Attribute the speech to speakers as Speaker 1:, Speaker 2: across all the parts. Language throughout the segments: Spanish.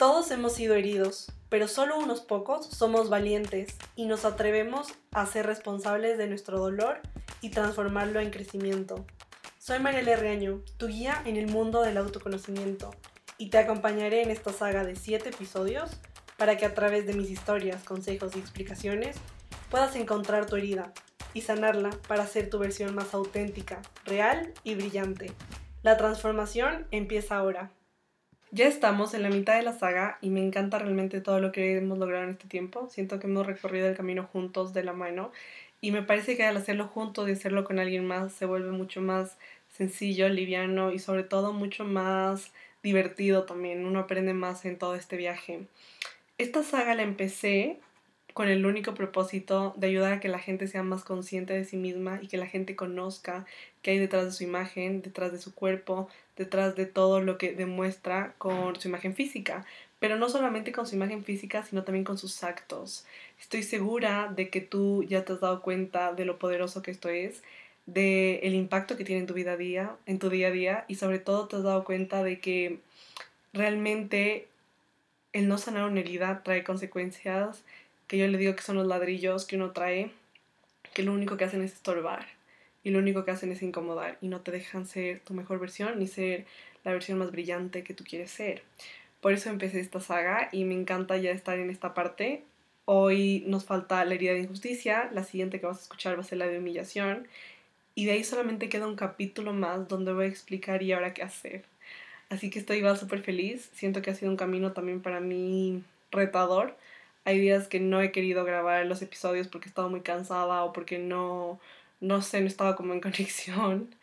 Speaker 1: Todos hemos sido heridos, pero solo unos pocos somos valientes y nos atrevemos a ser responsables de nuestro dolor y transformarlo en crecimiento. Soy Mariela Reaño, tu guía en el mundo del autoconocimiento, y te acompañaré en esta saga de 7 episodios para que a través de mis historias, consejos y explicaciones puedas encontrar tu herida y sanarla para ser tu versión más auténtica, real y brillante. La transformación empieza ahora. Ya estamos en la mitad de la saga y me encanta realmente todo lo que hemos logrado en este tiempo. Siento que hemos recorrido el camino juntos de la mano y me parece que al hacerlo juntos y hacerlo con alguien más se vuelve mucho más sencillo, liviano y sobre todo mucho más divertido también. Uno aprende más en todo este viaje. Esta saga la empecé con el único propósito de ayudar a que la gente sea más consciente de sí misma y que la gente conozca qué hay detrás de su imagen, detrás de su cuerpo, detrás de todo lo que demuestra con su imagen física, pero no solamente con su imagen física, sino también con sus actos. Estoy segura de que tú ya te has dado cuenta de lo poderoso que esto es, de el impacto que tiene en tu vida día, en tu día a día y sobre todo te has dado cuenta de que realmente el no sanar una herida trae consecuencias que yo le digo que son los ladrillos que uno trae, que lo único que hacen es estorbar y lo único que hacen es incomodar y no te dejan ser tu mejor versión ni ser la versión más brillante que tú quieres ser. Por eso empecé esta saga y me encanta ya estar en esta parte. Hoy nos falta la herida de injusticia, la siguiente que vas a escuchar va a ser la de humillación y de ahí solamente queda un capítulo más donde voy a explicar y ahora qué hacer. Así que estoy igual súper feliz, siento que ha sido un camino también para mí retador, hay días que no he querido grabar los episodios porque he estado muy cansada o porque no, no sé, no estaba como en conexión.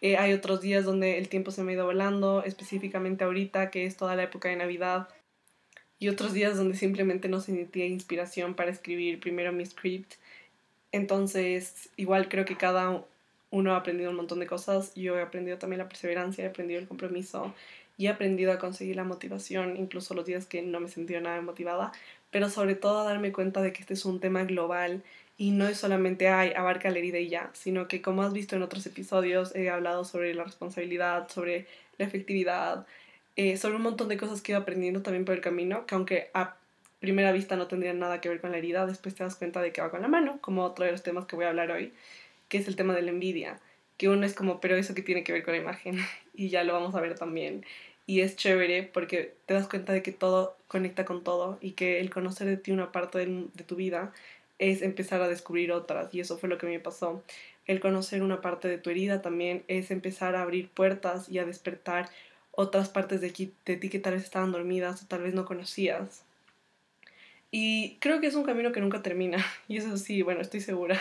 Speaker 1: Eh, hay otros días donde el tiempo se me ha ido volando, específicamente ahorita, que es toda la época de Navidad. Y otros días donde simplemente no sentía inspiración para escribir primero mi script. Entonces, igual creo que cada uno ha aprendido un montón de cosas. Yo he aprendido también la perseverancia, he aprendido el compromiso y he aprendido a conseguir la motivación, incluso los días que no me sentía nada motivada pero sobre todo darme cuenta de que este es un tema global y no es solamente, ay, abarca la herida y ya, sino que como has visto en otros episodios, he hablado sobre la responsabilidad, sobre la efectividad, eh, sobre un montón de cosas que ido aprendiendo también por el camino, que aunque a primera vista no tendrían nada que ver con la herida, después te das cuenta de que va con la mano, como otro de los temas que voy a hablar hoy, que es el tema de la envidia, que uno es como, pero eso que tiene que ver con la imagen, y ya lo vamos a ver también y es chévere porque te das cuenta de que todo conecta con todo y que el conocer de ti una parte de, tu vida es empezar a descubrir otras y eso fue lo que me pasó. El conocer una parte de tu herida también es empezar a abrir puertas y a despertar otras partes de, de ti que tal vez estaban dormidas o tal vez no conocías. Y creo que es un camino que nunca termina y eso sí, bueno, estoy segura.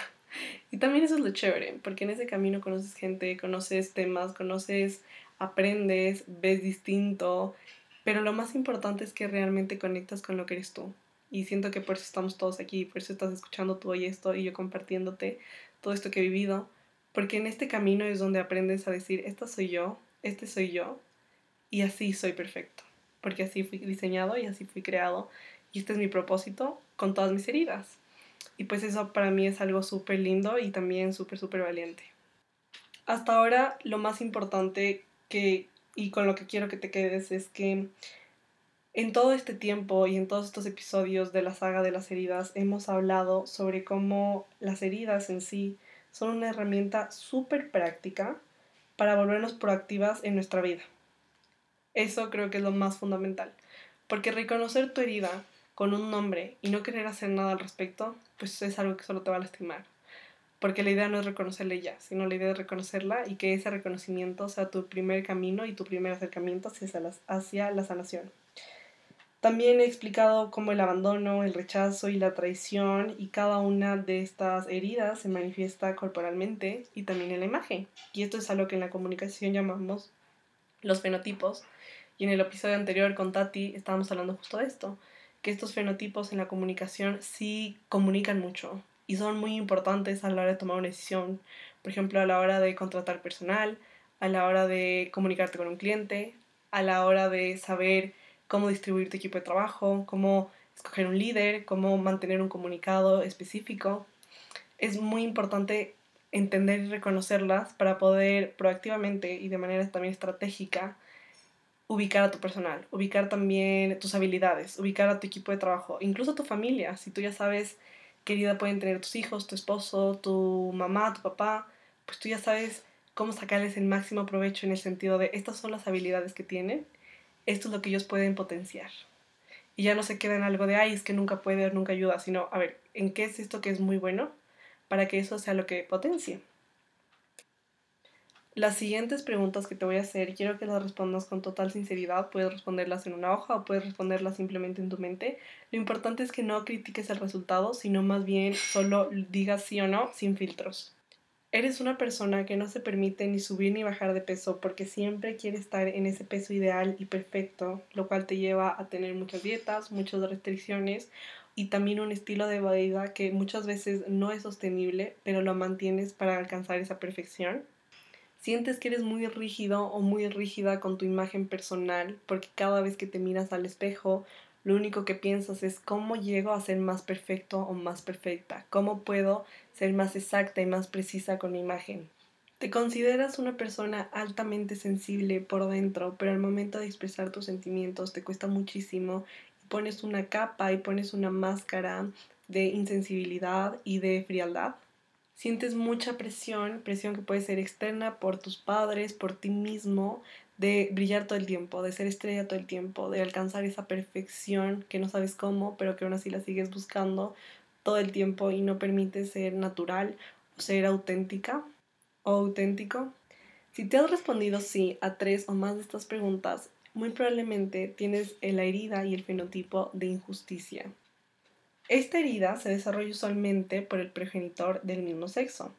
Speaker 1: Y también eso es lo chévere, porque en ese camino conoces gente, conoces temas, conoces aprendes, ves distinto, pero lo más importante es que realmente conectas con lo que eres tú. Y siento que por eso estamos todos aquí, por eso estás escuchando tú y esto y yo compartiéndote todo esto que he vivido, porque en este camino es donde aprendes a decir, esta soy yo, este soy yo, y así soy perfecto, porque así fui diseñado y así fui creado, y este es mi propósito con todas mis heridas. Y pues eso para mí es algo súper lindo y también súper, súper valiente. Hasta ahora lo más importante que, y con lo que quiero que te quedes es que en todo este tiempo y en todos estos episodios de la saga de las heridas hemos hablado sobre cómo las heridas en sí son una herramienta súper práctica para volvernos proactivas en nuestra vida. Eso creo que es lo más fundamental, porque reconocer tu herida con un nombre y no querer hacer nada al respecto, pues es algo que solo te va a lastimar porque la idea no es reconocerla ya, sino la idea es reconocerla y que ese reconocimiento sea tu primer camino y tu primer acercamiento hacia la, sanación. También he explicado cómo el abandono, el rechazo y la traición y cada una de estas heridas se manifiesta corporalmente y también en la imagen. Y esto es algo que en la comunicación llamamos los fenotipos. Y en el episodio anterior con Tati estábamos hablando justo de esto, que estos fenotipos en la comunicación sí comunican mucho, y son muy importantes a la hora de tomar una decisión. Por ejemplo, a la hora de contratar personal, a la hora de comunicarte con un cliente, a la hora de saber cómo distribuir tu equipo de trabajo, cómo escoger un líder, cómo mantener un comunicado específico. Es muy importante entender y reconocerlas para poder proactivamente y de manera también estratégica ubicar a tu personal, ubicar también tus habilidades, ubicar a tu equipo de trabajo, incluso a tu familia. Si tú ya sabes qué herida pueden tener tus hijos, tu esposo, tu mamá, tu papá, pues tú ya sabes cómo sacarles el máximo provecho en el sentido de estas son las habilidades que tienen, esto es lo que ellos pueden potenciar. Y ya no se queda en algo de, ay, es que nunca puede o nunca ayuda, sino, a ver, ¿en qué es esto que es muy bueno para que eso sea lo que potencie? Las siguientes preguntas que te voy a hacer, quiero que las respondas con total sinceridad. Puedes responderlas en una hoja o puedes responderlas simplemente en tu mente. Lo importante es que no critiques el resultado, sino más bien solo digas sí o no sin filtros. Eres una persona que no se permite ni subir ni bajar de peso porque siempre quiere estar en ese peso ideal y perfecto, lo cual te lleva a tener muchas dietas, muchas restricciones y también un estilo de vida que muchas veces no es sostenible, pero lo mantienes para alcanzar esa perfección sientes que eres muy rígido o muy rígida con tu imagen personal porque cada vez que te miras al espejo lo único que piensas es cómo llego a ser más perfecto o más perfecta, cómo puedo ser más exacta y más precisa con mi imagen. Te consideras una persona altamente sensible por dentro, pero al momento de expresar tus sentimientos te cuesta muchísimo. Y pones una capa y pones una máscara de insensibilidad y de frialdad sientes mucha presión, presión que puede ser externa por tus padres, por ti mismo, de brillar todo el tiempo, de ser estrella todo el tiempo, de alcanzar esa perfección que no sabes cómo, pero que aún así la sigues buscando todo el tiempo y no permite ser natural o ser auténtica o auténtico. Si te has respondido sí a tres o más de estas preguntas, muy probablemente tienes la herida y el fenotipo de injusticia. Esta herida se desarrolla usualmente por el progenitor del mismo sexo.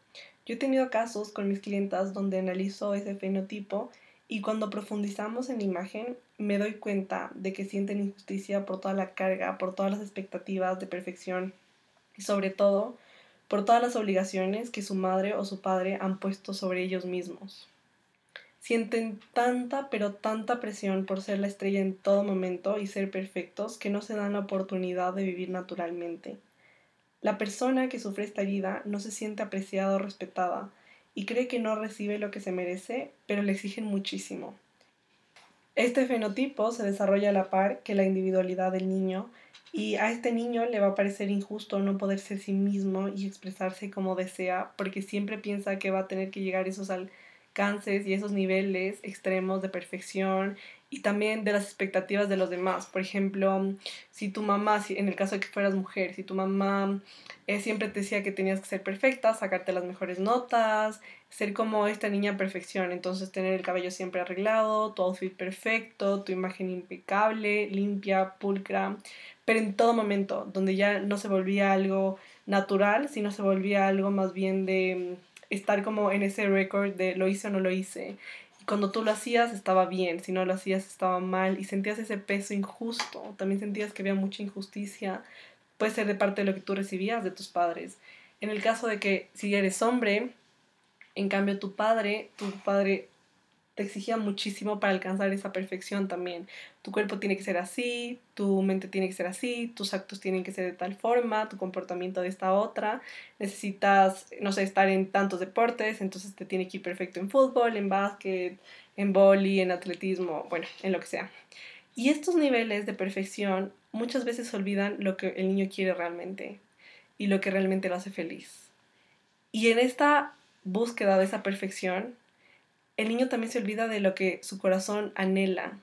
Speaker 1: Yo he tenido casos con mis clientas donde analizo ese fenotipo y cuando profundizamos en la imagen me doy cuenta de que sienten injusticia por toda la carga, por todas las expectativas de perfección y sobre todo por todas las obligaciones que su madre o su padre han puesto sobre ellos mismos. Sienten tanta, pero tanta presión por ser la estrella en todo momento y ser perfectos que no se dan la oportunidad de vivir naturalmente. La persona que sufre esta herida no se siente apreciada o respetada y cree que no recibe lo que se merece, pero le exigen muchísimo. Este fenotipo se desarrolla a la par que la individualidad del niño y a este niño le va a parecer injusto no poder ser sí mismo y expresarse como desea porque siempre piensa que va a tener que llegar esos al y esos niveles extremos de perfección y también de las expectativas de los demás. Por ejemplo, si tu mamá, si, en el caso de que fueras mujer, si tu mamá eh, siempre te decía que tenías que ser perfecta, sacarte las mejores notas, ser como esta niña perfección, entonces tener el cabello siempre arreglado, tu outfit perfecto, tu imagen impecable, limpia, pulcra, pero en todo momento, donde ya no se volvía algo natural, sino se volvía algo más bien de estar como en ese récord de lo hice o no lo hice. Y cuando tú lo hacías estaba bien, si no lo hacías estaba mal y sentías ese peso injusto. También sentías que había mucha injusticia, puede ser de parte de lo que tú recibías de tus padres. En el caso de que si eres hombre, en cambio tu padre, tu padre te exigía muchísimo para alcanzar esa perfección también. Tu cuerpo tiene que ser así, tu mente tiene que ser así, tus actos tienen que ser de tal forma, tu comportamiento de esta otra. Necesitas, no sé, estar en tantos deportes, entonces te tiene que ir perfecto en fútbol, en básquet, en boli, en atletismo, bueno, en lo que sea. Y estos niveles de perfección muchas veces olvidan lo que el niño quiere realmente y lo que realmente lo hace feliz. Y en esta búsqueda de esa perfección, el niño también se olvida de lo que su corazón anhela,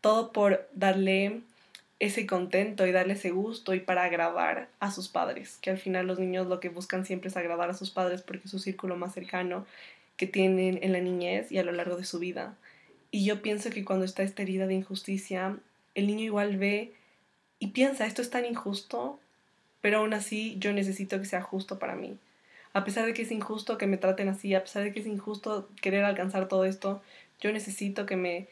Speaker 1: todo por darle ese contento y darle ese gusto y para agradar a sus padres, que al final los niños lo que buscan siempre es agradar a sus padres porque es su círculo más cercano que tienen en la niñez y a lo largo de su vida. Y yo pienso que cuando está esta herida de injusticia, el niño igual ve y piensa, esto es tan injusto, pero aún así yo necesito que sea justo para mí a pesar de que es injusto que me traten así, a pesar de que es injusto querer alcanzar todo esto, yo necesito que me...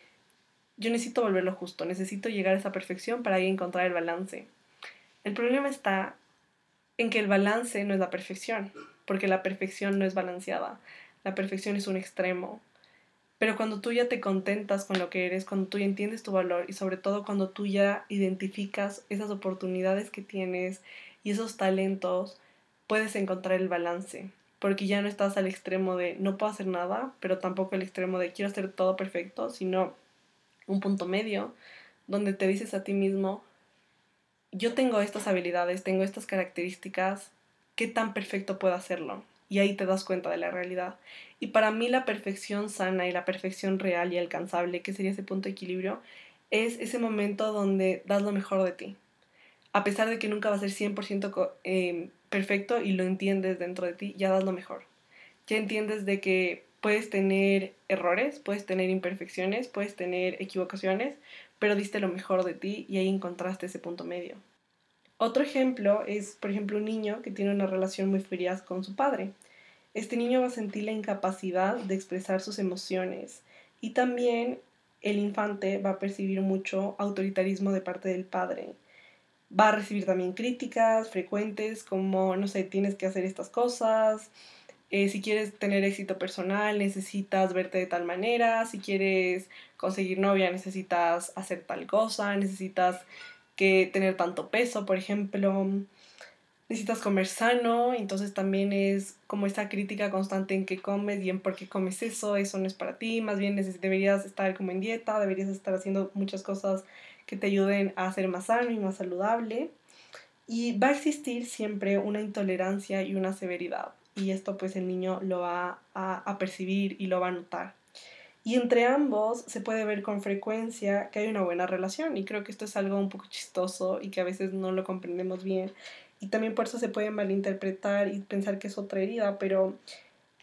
Speaker 1: Yo necesito volverlo justo, necesito llegar a esa perfección para ahí encontrar el balance. El problema está en que el balance no es la perfección, porque la perfección no es balanceada, la perfección es un extremo. Pero cuando tú ya te contentas con lo que eres, cuando tú ya entiendes tu valor y sobre todo cuando tú ya identificas esas oportunidades que tienes y esos talentos, puedes encontrar el balance, porque ya no estás al extremo de no puedo hacer nada, pero tampoco al extremo de quiero hacer todo perfecto, sino un punto medio, donde te dices a ti mismo, yo tengo estas habilidades, tengo estas características, ¿qué tan perfecto puedo hacerlo? Y ahí te das cuenta de la realidad. Y para mí la perfección sana y la perfección real y alcanzable, que sería ese punto de equilibrio, es ese momento donde das lo mejor de ti. A pesar de que nunca va a ser 100% eh, perfecto y lo entiendes dentro de ti, ya das lo mejor. Ya entiendes de que puedes tener errores, puedes tener imperfecciones, puedes tener equivocaciones, pero diste lo mejor de ti y ahí encontraste ese punto medio. Otro ejemplo es, por ejemplo, un niño que tiene una relación muy fría con su padre. Este niño va a sentir la incapacidad de expresar sus emociones y también el infante va a percibir mucho autoritarismo de parte del padre. Va a recibir también críticas frecuentes como, no sé, tienes que hacer estas cosas, eh, si quieres tener éxito personal necesitas verte de tal manera, si quieres conseguir novia necesitas hacer tal cosa, necesitas que tener tanto peso, por ejemplo, necesitas comer sano, entonces también es como esa crítica constante en qué comes y en por qué comes eso, eso no es para ti, más bien deberías estar como en dieta, deberías estar haciendo muchas cosas que te ayuden a ser más sano y más saludable. Y va a existir siempre una intolerancia y una severidad. Y esto pues el niño lo va a, a percibir y lo va a notar. Y entre ambos se puede ver con frecuencia que hay una buena relación y creo que esto es algo un poco chistoso y que a veces no lo comprendemos bien y también por eso se puede malinterpretar y pensar que es otra herida, pero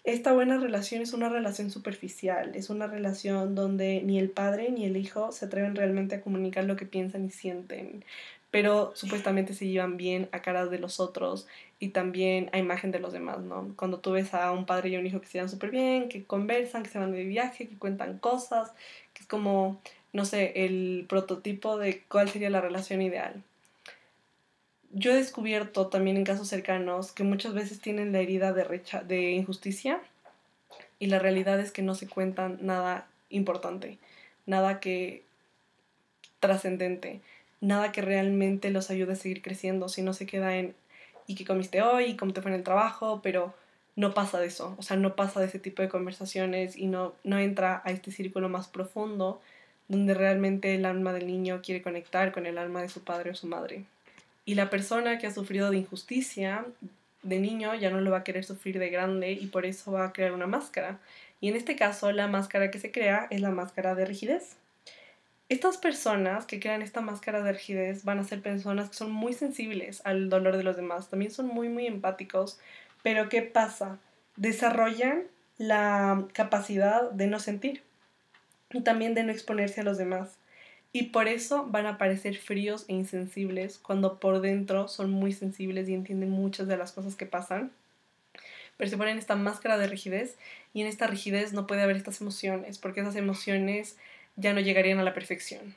Speaker 1: esta buena relación es una relación superficial, es una relación donde ni el padre ni el hijo se atreven realmente a comunicar lo que piensan y sienten, pero supuestamente se llevan bien a caras de los otros y también a imagen de los demás, ¿no? Cuando tú ves a un padre y un hijo que se llevan súper bien, que conversan, que se van de viaje, que cuentan cosas, que es como, no sé, el prototipo de cuál sería la relación ideal yo he descubierto también en casos cercanos que muchas veces tienen la herida de, injusticia y la realidad es que no se cuentan nada importante, nada que trascendente, nada que realmente los ayude a seguir creciendo, si no se queda en y qué comiste hoy, cómo te fue en el trabajo, pero no pasa de eso, o sea, no pasa de ese tipo de conversaciones y no, no entra a este círculo más profundo donde realmente el alma del niño quiere conectar con el alma de su padre o su madre. Y la persona que ha sufrido de injusticia de niño ya no lo va a querer sufrir de grande y por eso va a crear una máscara. Y en este caso la máscara que se crea es la máscara de rigidez. Estas personas que crean esta máscara de rigidez van a ser personas que son muy sensibles al dolor de los demás, también son muy muy empáticos, pero ¿qué pasa? Desarrollan la capacidad de no sentir y también de no exponerse a los demás. Y por eso van a parecer fríos e insensibles cuando por dentro son muy sensibles y entienden muchas de las cosas que pasan. Pero se ponen esta máscara de rigidez y en esta rigidez no puede haber estas emociones porque esas emociones ya no llegarían a la perfección.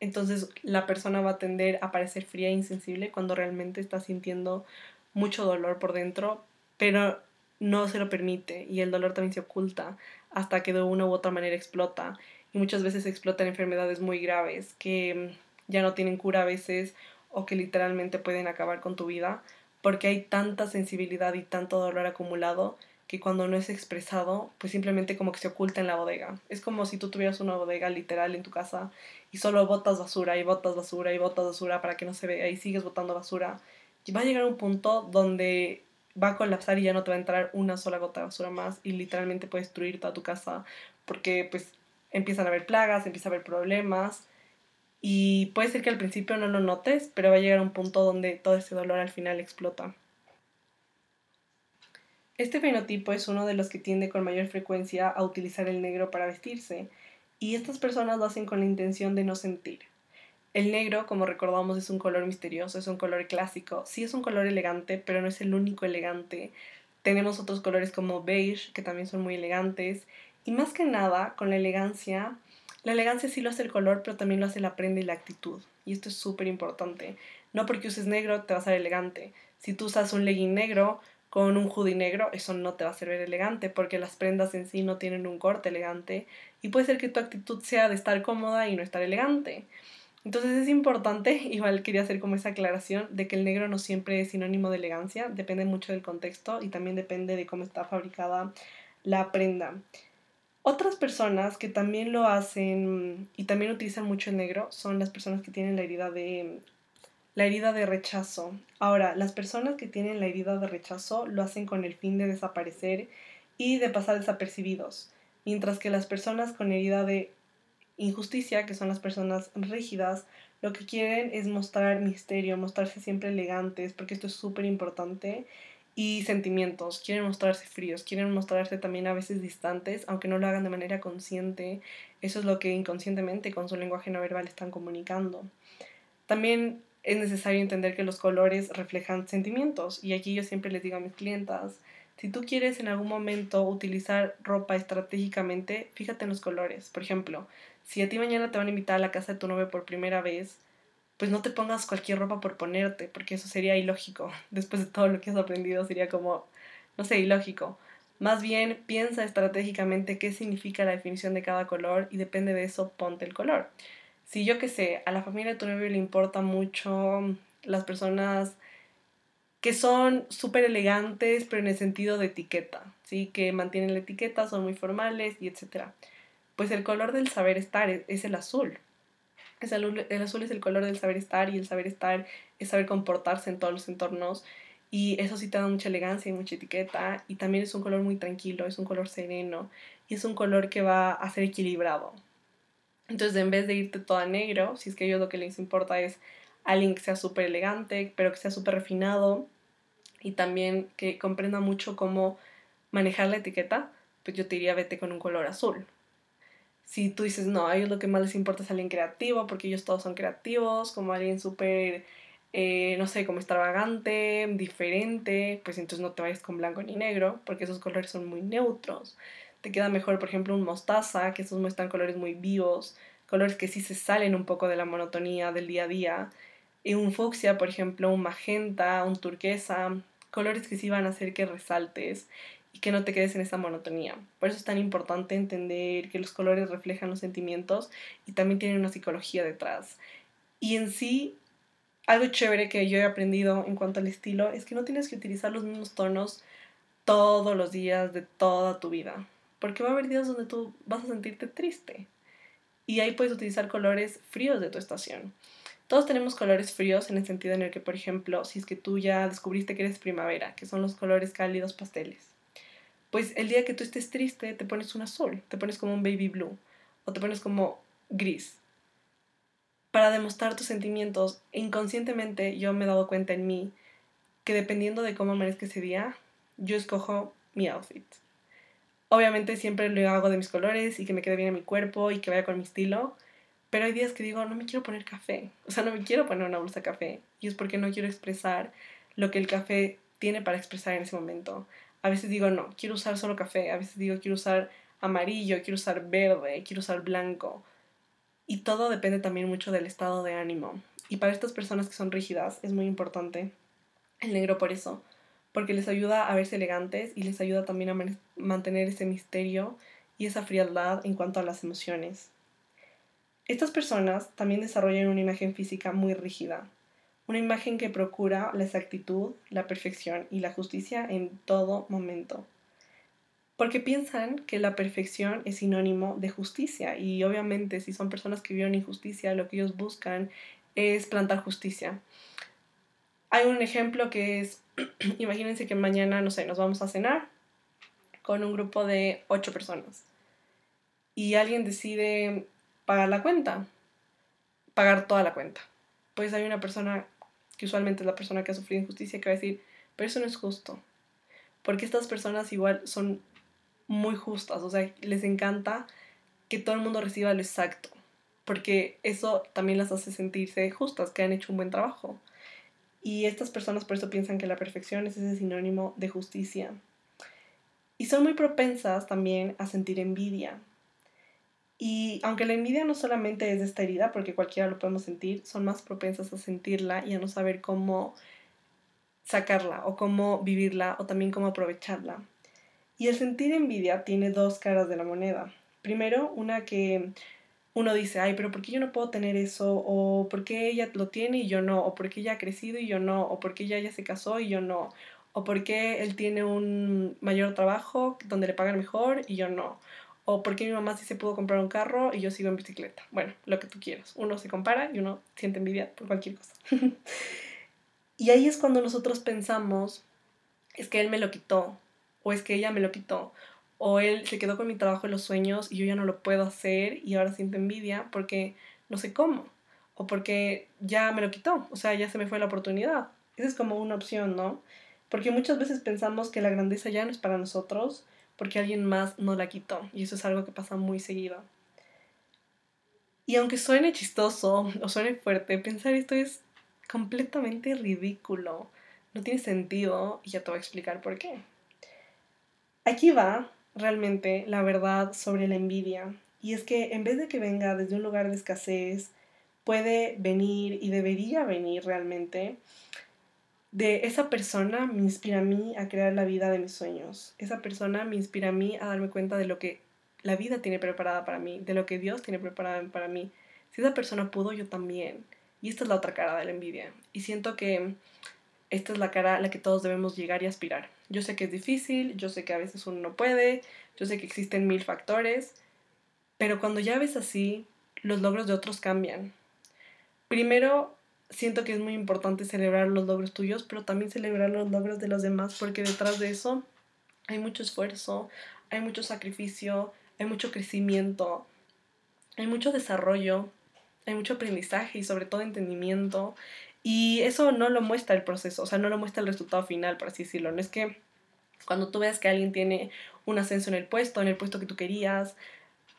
Speaker 1: Entonces la persona va a tender a parecer fría e insensible cuando realmente está sintiendo mucho dolor por dentro, pero no se lo permite y el dolor también se oculta hasta que de una u otra manera explota y muchas veces explotan enfermedades muy graves que mm, ya no tienen cura a veces o que literalmente pueden acabar con tu vida porque hay tanta sensibilidad y tanto dolor acumulado que cuando no es expresado, pues simplemente como que se oculta en la bodega. Es como si tú tuvieras una bodega literal en tu casa y solo botas basura y botas basura y botas basura para que no se vea y sigues botando basura. Y va a llegar un punto donde va a colapsar y ya no te va a entrar una sola gota de basura más y literalmente puede destruir toda tu casa porque pues empiezan a haber plagas, empieza a haber problemas y puede ser que al principio no lo notes, pero va a llegar a un punto donde todo ese dolor al final explota. Este fenotipo es uno de los que tiende con mayor frecuencia a utilizar el negro para vestirse, y estas personas lo hacen con la intención de no sentir. El negro, como recordamos, es un color misterioso, es un color clásico, sí es un color elegante, pero no es el único elegante. Tenemos otros colores como beige, que también son muy elegantes, y más que nada, con la elegancia, la elegancia sí lo hace el color, pero también lo hace la prenda y la actitud. Y esto es súper importante. No porque uses negro te vas a ver elegante. Si tú usas un legging negro con un hoodie negro, eso no te va a hacer ver elegante, porque las prendas en sí no tienen un corte elegante. Y puede ser que tu actitud sea de estar cómoda y no estar elegante. Entonces es importante, igual quería hacer como esa aclaración, de que el negro no siempre es sinónimo de elegancia, depende mucho del contexto y también depende de cómo está fabricada la prenda. Otras personas que también lo hacen y también utilizan mucho el negro son las personas que tienen la herida de la herida de rechazo. Ahora, las personas que tienen la herida de rechazo lo hacen con el fin de desaparecer y de pasar desapercibidos, mientras que las personas con herida de injusticia, que son las personas rígidas, lo que quieren es mostrar misterio, mostrarse siempre elegantes, porque esto es súper importante, y sentimientos, quieren mostrarse fríos, quieren mostrarse también a veces distantes, aunque no lo hagan de manera consciente, eso es lo que inconscientemente con su lenguaje no verbal están comunicando. También es necesario entender que los colores reflejan sentimientos, y aquí yo siempre les digo a mis clientas, si tú quieres en algún momento utilizar ropa estratégicamente, fíjate en los colores. Por ejemplo, si a ti mañana te van a invitar a la casa de tu novio por primera vez, pues no te pongas cualquier ropa por ponerte, porque eso sería ilógico. Después de todo lo que has aprendido, sería como, no sé, ilógico. Más bien, piensa estratégicamente qué significa la definición de cada color y depende de eso, ponte el color. Si yo que sé, a la familia de tu novio le importa mucho las personas que son súper elegantes, pero en el sentido de etiqueta, ¿sí? Que mantienen la etiqueta, son muy formales y etcétera. Pues el color del saber estar es, el azul. El, azul es el color del saber estar y el saber estar es saber comportarse en todos los entornos y eso sí te da mucha elegancia y mucha etiqueta y también es un color muy tranquilo, es un color sereno y es un color que va a ser equilibrado. Entonces en vez de irte toda negro, si es que ellos lo que les importa es alguien que sea súper elegante, pero que sea súper refinado y también que comprenda mucho cómo manejar la etiqueta, pues yo te diría vete con un color azul. Si tú dices, no, a ellos lo que más les importa es alguien creativo, porque ellos todos son creativos, como alguien súper, eh, no sé, como extravagante, diferente, pues entonces no te vayas con blanco ni negro, porque esos colores son muy neutros. Te queda mejor, por ejemplo, un mostaza, que esos muestran colores muy vivos, colores que sí se salen un poco de la monotonía del día a día. Y un fucsia, por ejemplo, un magenta, un turquesa, colores que sí van a hacer que resaltes y que no te quedes en esa monotonía. Por eso es tan importante entender que los colores reflejan los sentimientos y también tienen una psicología detrás. Y en sí, algo chévere que yo he aprendido en cuanto al estilo es que no tienes que utilizar los mismos tonos todos los días de toda tu vida. Porque va a haber días donde tú vas a sentirte triste. Y ahí puedes utilizar colores fríos de tu estación. Todos tenemos colores fríos en el sentido en el que, por ejemplo, si es que tú ya descubriste que eres primavera, que son los colores cálidos pasteles, pues el día que tú estés triste te pones un azul, te pones como un baby blue o te pones como gris. Para demostrar tus sentimientos, inconscientemente yo me he dado cuenta en mí que dependiendo de cómo amanezca ese día, yo escojo mi outfit. Obviamente siempre lo hago de mis colores y que me quede bien en mi cuerpo y que vaya con mi estilo, pero hay días que digo, no me quiero poner café, o sea, no me quiero poner una bolsa de café, y es porque no quiero expresar lo que el café tiene para expresar en ese momento. A veces digo, no, quiero usar solo café, a veces digo, quiero usar amarillo, quiero usar verde, quiero usar blanco. Y todo depende también mucho del estado de ánimo. Y para estas personas que son rígidas es muy importante el negro por eso, porque les ayuda a verse elegantes y les ayuda también a mantener ese misterio y esa frialdad en cuanto a las emociones. Estas personas también desarrollan una imagen física muy rígida, una imagen que procura la exactitud, la perfección y la justicia en todo momento. Porque piensan que la perfección es sinónimo de justicia y obviamente si son personas que viven injusticia, lo que ellos buscan es plantar justicia. Hay un ejemplo que es, imagínense que mañana, no sé, nos vamos a cenar con un grupo de ocho personas y alguien decide pagar la cuenta, pagar toda la cuenta. Pues hay una persona, que usualmente es la persona que ha sufrido injusticia, que va a decir, pero eso no es justo. Porque estas personas igual son muy justas, o sea, les encanta que todo el mundo reciba lo exacto, porque eso también las hace sentirse justas, que han hecho un buen trabajo. Y estas personas por eso piensan que la perfección es ese sinónimo de justicia. Y son muy propensas también a sentir envidia, y aunque la envidia no solamente es de esta herida, porque cualquiera lo podemos sentir, son más propensas a sentirla y a no saber cómo sacarla o cómo vivirla o también cómo aprovecharla. Y el sentir envidia tiene dos caras de la moneda. Primero, una que uno dice, ay, pero ¿por qué yo no puedo tener eso? ¿O por qué ella lo tiene y yo no? ¿O por qué ella ha crecido y yo no? ¿O por qué ella ya se casó y yo no? ¿O por qué él tiene un mayor trabajo donde le pagan mejor y yo no? O por qué mi mamá sí se pudo comprar un carro y yo sigo en bicicleta. Bueno, lo que tú quieras. Uno se compara y uno siente envidia por cualquier cosa. y ahí es cuando nosotros pensamos, es que él me lo quitó, o es que ella me lo quitó, o él se quedó con mi trabajo en los sueños y yo ya no lo puedo hacer y ahora siento envidia porque no sé cómo, o porque ya me lo quitó, o sea, ya se me fue la oportunidad. Esa es como una opción, ¿no? Porque muchas veces pensamos que la grandeza ya no es para nosotros porque alguien más no la quitó. Y eso es algo que pasa muy seguido. Y aunque suene chistoso o suene fuerte, pensar esto es completamente ridículo. No tiene sentido y ya te voy a explicar por qué. Aquí va realmente la verdad sobre la envidia. Y es que en vez de que venga desde un lugar de escasez, puede venir y debería venir realmente de esa persona me inspira a mí a crear la vida de mis sueños. Esa persona me inspira a mí a darme cuenta de lo que la vida tiene preparada para mí, de lo que Dios tiene preparado para mí. Si esa persona pudo, yo también. Y esta es la otra cara de la envidia. Y siento que esta es la cara a la que todos debemos llegar y aspirar. Yo sé que es difícil, yo sé que a veces uno no puede, yo sé que existen mil factores, pero cuando ya ves así, los logros de otros cambian. Primero, siento que es muy importante celebrar los logros tuyos, pero también celebrar los logros de los demás, porque detrás de eso hay mucho esfuerzo, hay mucho sacrificio, hay mucho crecimiento, hay mucho desarrollo, hay mucho aprendizaje y sobre todo entendimiento. Y eso no lo muestra el proceso, o sea, no lo muestra el resultado final, por así decirlo. No es que cuando tú ves que alguien tiene un ascenso en el puesto, en el puesto que tú querías,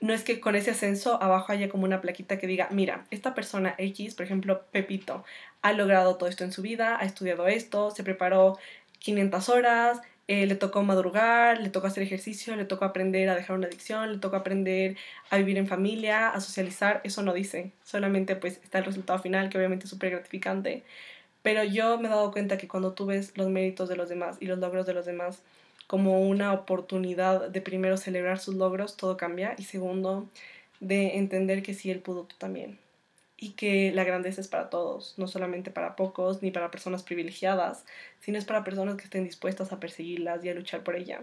Speaker 1: no es que con ese ascenso abajo haya como una plaquita que diga, mira, esta persona X, por ejemplo, Pepito, ha logrado todo esto en su vida, ha estudiado esto, se preparó 500 horas, eh, le tocó madrugar, le tocó hacer ejercicio, le tocó aprender a dejar una adicción, le tocó aprender a vivir en familia, a socializar, eso no dice, solamente pues está el resultado final que obviamente es súper gratificante, pero yo me he dado cuenta que cuando tú ves los méritos de los demás y los logros de los demás, como una oportunidad de primero celebrar sus logros, todo cambia, y segundo, de entender que si él pudo, tú también. Y que la grandeza es para todos, no solamente para pocos ni para personas privilegiadas, sino es para personas que estén dispuestas a perseguirlas y a luchar por ella.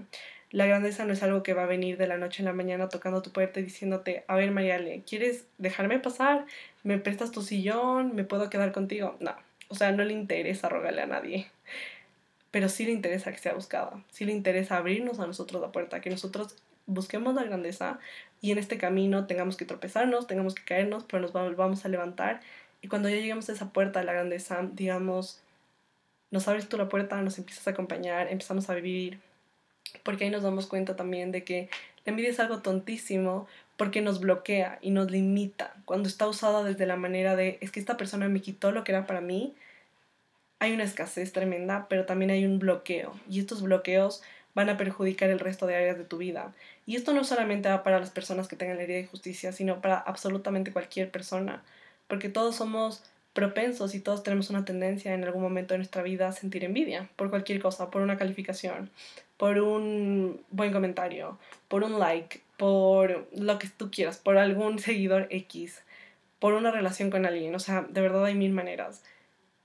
Speaker 1: La grandeza no es algo que va a venir de la noche en la mañana tocando tu puerta y diciéndote, a ver Mariale, ¿quieres dejarme pasar? ¿Me prestas tu sillón? ¿Me puedo quedar contigo? No, o sea, no le interesa rogarle a nadie pero sí le interesa que sea buscada, sí le interesa abrirnos a nosotros la puerta, que nosotros busquemos la grandeza y en este camino tengamos que tropezarnos, tengamos que caernos, pero nos vamos a levantar. Y cuando ya lleguemos a esa puerta de la grandeza, digamos, nos abres tú la puerta, nos empiezas a acompañar, empezamos a vivir, porque ahí nos damos cuenta también de que la envidia es algo tontísimo porque nos bloquea y nos limita. Cuando está usada desde la manera de es que esta persona me quitó lo que era para mí hay una escasez tremenda, pero también hay un bloqueo y estos bloqueos van a perjudicar el resto de áreas de tu vida. Y esto no solamente va para las personas que tengan la herida de justicia, sino para absolutamente cualquier persona, porque todos somos propensos y todos tenemos una tendencia en algún momento de nuestra vida a sentir envidia por cualquier cosa, por una calificación, por un buen comentario, por un like, por lo que tú quieras, por algún seguidor X, por una relación con alguien, o sea, de verdad hay mil maneras.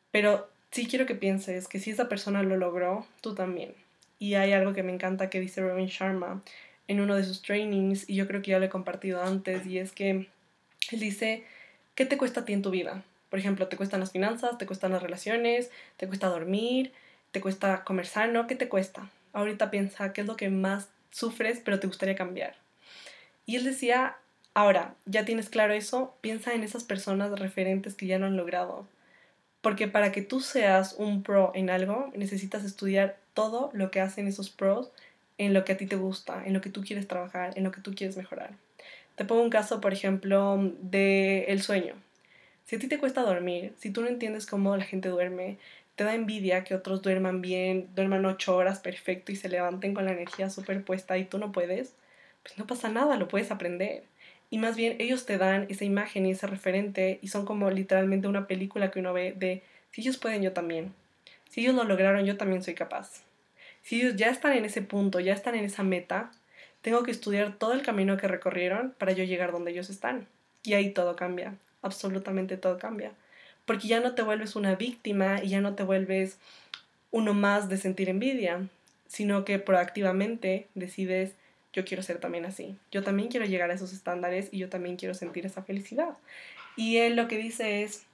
Speaker 1: Pero sí quiero que pienses que si esa persona lo logró, tú también. Y hay algo que me encanta que dice Robin Sharma en uno de sus trainings, y yo creo que ya lo he compartido antes, y es que él dice, ¿qué te cuesta a ti en tu vida? Por ejemplo, te cuestan las finanzas, te cuestan las relaciones, te cuesta dormir, te cuesta comer sano, ¿qué te cuesta? Ahorita piensa qué es lo que más sufres, pero te gustaría cambiar. Y él decía, ahora, ya tienes claro eso, piensa en esas personas referentes que ya lo han logrado. Porque para que tú seas un pro en algo, necesitas estudiar todo lo que hacen esos pros en lo que a ti te gusta, en lo que tú quieres trabajar, en lo que tú quieres mejorar. Te pongo un caso, por ejemplo, de el sueño. Si a ti te cuesta dormir, si tú no entiendes cómo la gente duerme, te da envidia que otros duerman bien, duerman ocho horas perfecto y se levanten con la energía superpuesta y tú no puedes, pues no pasa nada, lo puedes aprender. Y más bien ellos te dan esa imagen y ese referente y son como literalmente una película que uno ve de si ellos pueden, yo también. Si ellos lo lograron, yo también soy capaz. Si ellos ya están en ese punto, ya están en esa meta, tengo que estudiar todo el camino que recorrieron para yo llegar donde ellos están. Y ahí todo cambia, absolutamente todo cambia. Porque ya no te vuelves una víctima y ya no te vuelves uno más de sentir envidia, sino que proactivamente decides yo quiero ser también así. Yo también quiero llegar a esos estándares y yo también quiero sentir esa felicidad. Y él lo que dice es,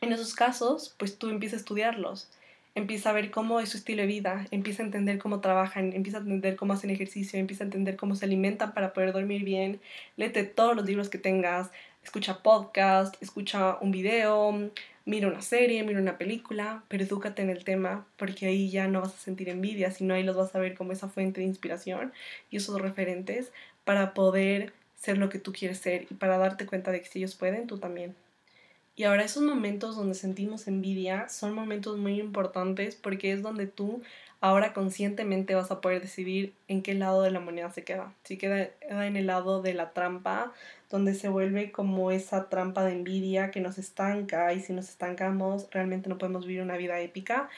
Speaker 1: en esos casos, pues tú empiezas a estudiarlos, empieza a ver cómo es su estilo de vida, empieza a entender cómo trabajan, empieza a entender cómo hacen ejercicio, empieza a entender cómo se alimentan para poder dormir bien, léete todos los libros que tengas, escucha podcast, escucha un video, mira una serie, mira una película, pero edúcate en el tema porque ahí ya no vas a sentir envidia, sino ahí los vas a ver como esa fuente de inspiración y esos referentes para poder ser lo que tú quieres ser y para darte cuenta de que si ellos pueden, tú también. Y ahora esos momentos donde sentimos envidia son momentos muy importantes porque es donde tú ahora conscientemente vas a poder decidir en qué lado de la moneda se queda. Si queda en el lado de la trampa, donde se vuelve como esa trampa de envidia que nos estanca y si nos estancamos realmente no podemos vivir una vida épica,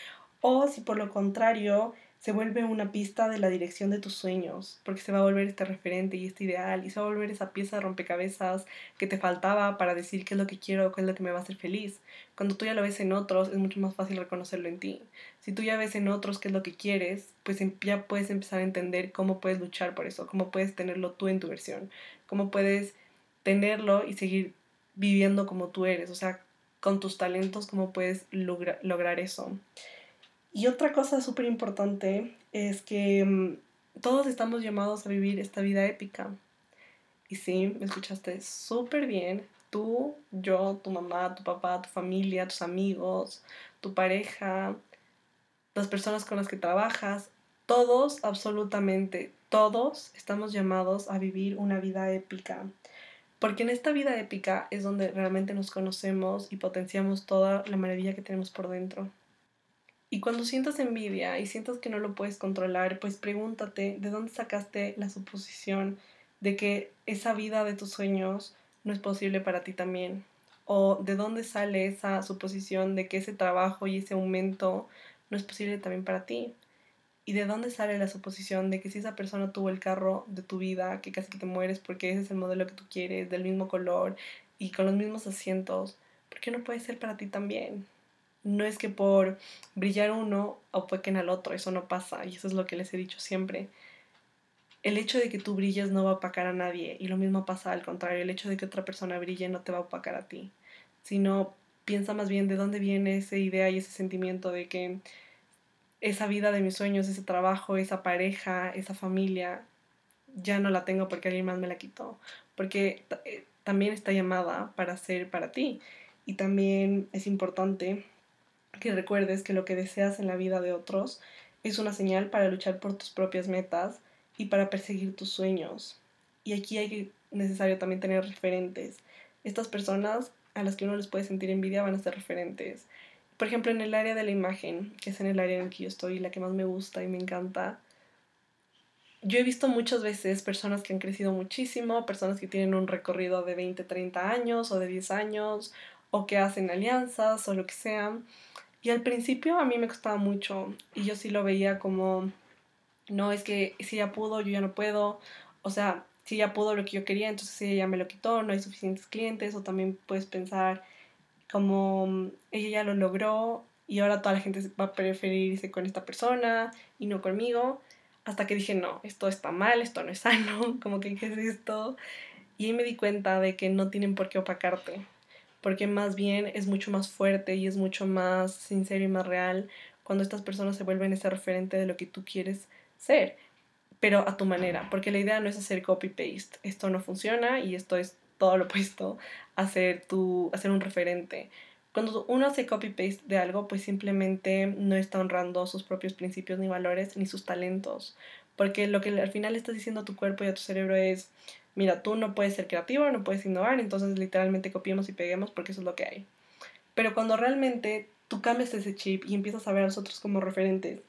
Speaker 1: o si por lo contrario se vuelve una pista de la dirección de tus sueños, porque se va a volver este referente y este ideal, y se va a volver esa pieza de rompecabezas que te faltaba para decir qué es lo que quiero, qué es lo que me va a hacer feliz. Cuando tú ya lo ves en otros, es mucho más fácil reconocerlo en ti. Si tú ya ves en otros qué es lo que quieres, pues em, ya puedes empezar a entender cómo puedes luchar por eso, cómo puedes tenerlo tú en tu versión, cómo puedes tenerlo y seguir viviendo como tú eres, o sea, con tus talentos, cómo puedes lograr eso. Y otra cosa súper importante es que mm, todos estamos llamados a vivir esta vida épica. Y sí, me escuchaste súper bien. Tú, yo, tu mamá, tu papá, tu familia, tus amigos, tu pareja, las personas con las que trabajas, todos, absolutamente todos, estamos llamados a vivir una vida épica. Porque en esta vida épica es donde realmente nos conocemos y potenciamos toda la maravilla que tenemos por dentro. Y cuando sientas envidia y sientas que no lo puedes controlar, pues pregúntate de dónde sacaste la suposición de que esa vida de tus sueños no es posible para ti también. O de dónde sale esa suposición de que ese trabajo y ese aumento no es posible también para ti. Y de dónde sale la suposición de que si esa persona tuvo el carro de tu vida, que casi que te mueres porque ese es el modelo que tú quieres, del mismo color y con los mismos asientos, ¿por qué no puede ser para ti también? No es que por brillar uno opoquen al otro, eso no pasa y eso es lo que les he dicho siempre. El hecho de que tú brilles no va a opacar a nadie y lo mismo pasa al contrario, el hecho de que otra persona brille no te va a opacar a ti, sino piensa más bien de dónde viene esa idea y ese sentimiento de que esa vida de mis sueños, ese trabajo, esa pareja, esa familia, ya no la tengo porque alguien más me la quitó, porque eh, también está llamada para ser para ti. Y también es importante que recuerdes que lo que deseas en la vida de otros es una señal para luchar por tus propias metas y para perseguir tus sueños. Y aquí hay necesario también tener referentes. Estas personas a las que uno les puede sentir envidia van a ser referentes. Por ejemplo, en el área de la imagen, que es en el área en el que yo estoy, la que más me gusta y me encanta, yo he visto muchas veces personas que han crecido muchísimo, personas que tienen un recorrido de 20, 30 años o de 10 años, o que hacen alianzas o lo que sea, y al principio a mí me costaba mucho y yo sí lo veía como, no, es que si ya pudo, yo ya no puedo. O sea, si ya pudo lo que yo quería, entonces ella me lo quitó, no hay suficientes clientes. O también puedes pensar como ella ya lo logró y ahora toda la gente va a preferir irse con esta persona y no conmigo. Hasta que dije, no, esto está mal, esto no es sano, como que qué es esto. Y ahí me di cuenta de que no tienen por qué opacarte porque más bien es mucho más fuerte y es mucho más sincero y más real cuando estas personas se vuelven ese referente de lo que tú quieres ser, pero a tu manera, porque la idea no es hacer copy-paste, esto no funciona y esto es todo lo opuesto a ser, tu, a un referente. Cuando uno hace copy-paste de algo, pues simplemente no está honrando sus propios principios ni valores ni sus talentos, porque lo que al final estás diciendo a tu cuerpo y a tu cerebro es, mira, tú no puedes ser creativo, no puedes innovar, entonces literalmente copiemos y peguemos porque eso es lo que hay. Pero cuando realmente tú cambias ese chip y empiezas a ver a los otros como referentes,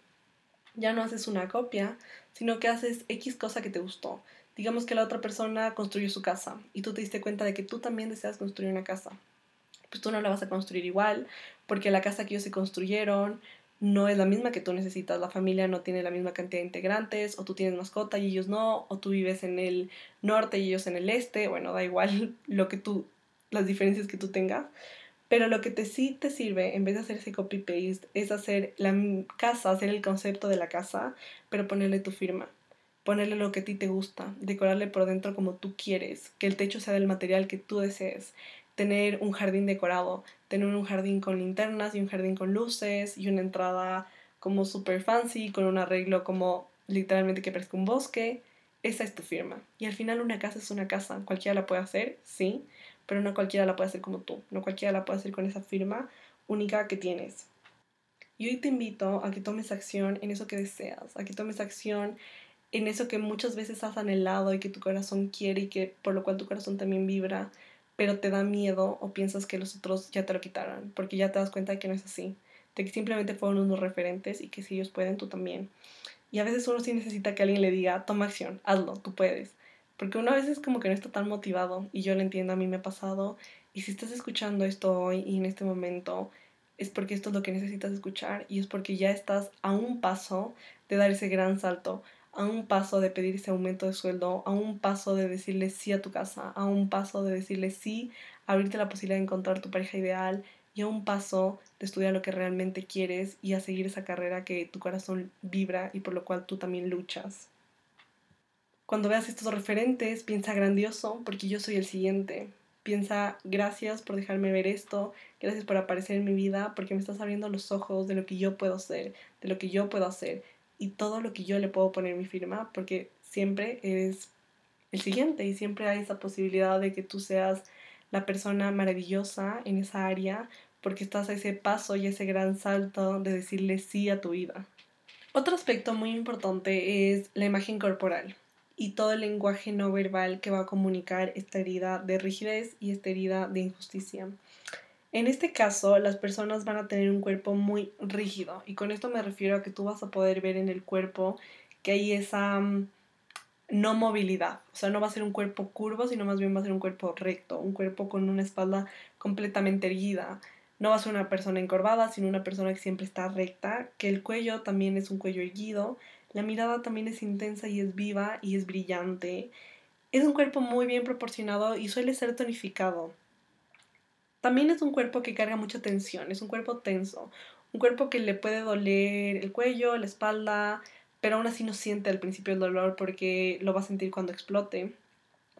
Speaker 1: ya no haces una copia, sino que haces X cosa que te gustó. Digamos que la otra persona construyó su casa y tú te diste cuenta de que tú también deseas construir una casa. Pues tú no la vas a construir igual, porque la casa que ellos se construyeron no es la misma que tú necesitas, la familia no tiene la misma cantidad de integrantes, o tú tienes mascota y ellos no, o tú vives en el norte y ellos en el este, bueno, da igual lo que tú, las diferencias que tú tengas, pero lo que te, sí te sirve, en vez de hacer ese copy-paste, es hacer la casa, hacer el concepto de la casa, pero ponerle tu firma. ponerle lo que a ti te gusta, decorarle por dentro como tú quieres, que el techo sea del material que tú desees, tener un jardín decorado, tener un jardín con linternas y un jardín con luces y una entrada como super fancy, con un arreglo como literalmente que parezca un bosque. Esa es tu firma. Y al final una casa es una casa. Cualquiera la puede hacer, sí, pero no cualquiera la puede hacer como tú. No cualquiera la puede hacer con esa firma única que tienes. Y hoy te invito a que tomes acción en eso que deseas, a que tomes acción en eso que muchas veces has anhelado y que tu corazón quiere y que por lo cual tu corazón también vibra, pero te da miedo o piensas que los otros ya te lo quitaron, porque ya te das cuenta de que no es así, de que simplemente fueron unos referentes y que si ellos pueden, tú también. Y a veces uno sí necesita que alguien le diga, toma acción, hazlo, tú puedes. Porque uno a veces como que no está tan motivado y yo lo entiendo, a mí me ha pasado. Y si estás escuchando esto hoy y en este momento, es porque esto es lo que necesitas escuchar y es porque ya estás a un paso de dar ese gran salto, a un paso de pedir ese aumento de sueldo, a un paso de decirle sí a tu casa, a un paso de decirle sí, abrirte la posibilidad de encontrar tu pareja ideal y a un paso de estudiar lo que realmente quieres y a seguir esa carrera que tu corazón vibra y por lo cual tú también luchas. Cuando veas estos referentes, piensa grandioso porque yo soy el siguiente. Piensa gracias por dejarme ver esto, gracias por aparecer en mi vida porque me estás abriendo los ojos de lo que yo puedo ser, de lo que yo puedo hacer y todo lo que yo le puedo poner mi firma, porque siempre eres el siguiente y siempre hay esa posibilidad de que tú seas la persona maravillosa en esa área, porque estás a ese paso y ese gran salto de decirle sí a tu vida. Otro aspecto muy importante es la imagen corporal y todo el lenguaje no verbal que va a comunicar esta herida de rigidez y esta herida de injusticia. En este caso, las personas van a tener un cuerpo muy rígido y con esto me refiero a que tú vas a poder ver en el cuerpo que hay esa mm, no movilidad, o sea, no va a ser un cuerpo curvo, sino más bien va a ser un cuerpo recto, un cuerpo con una espalda completamente erguida. No va a ser una persona encorvada, sino una persona que siempre está recta, que el cuello también es un cuello erguido, la mirada también es intensa y es viva y es brillante. Es un cuerpo muy bien proporcionado y suele ser tonificado. También es un cuerpo que carga mucha tensión, es un cuerpo tenso, un cuerpo que le puede doler el cuello, la espalda, pero aún así no siente al principio el dolor porque lo va a sentir cuando explote.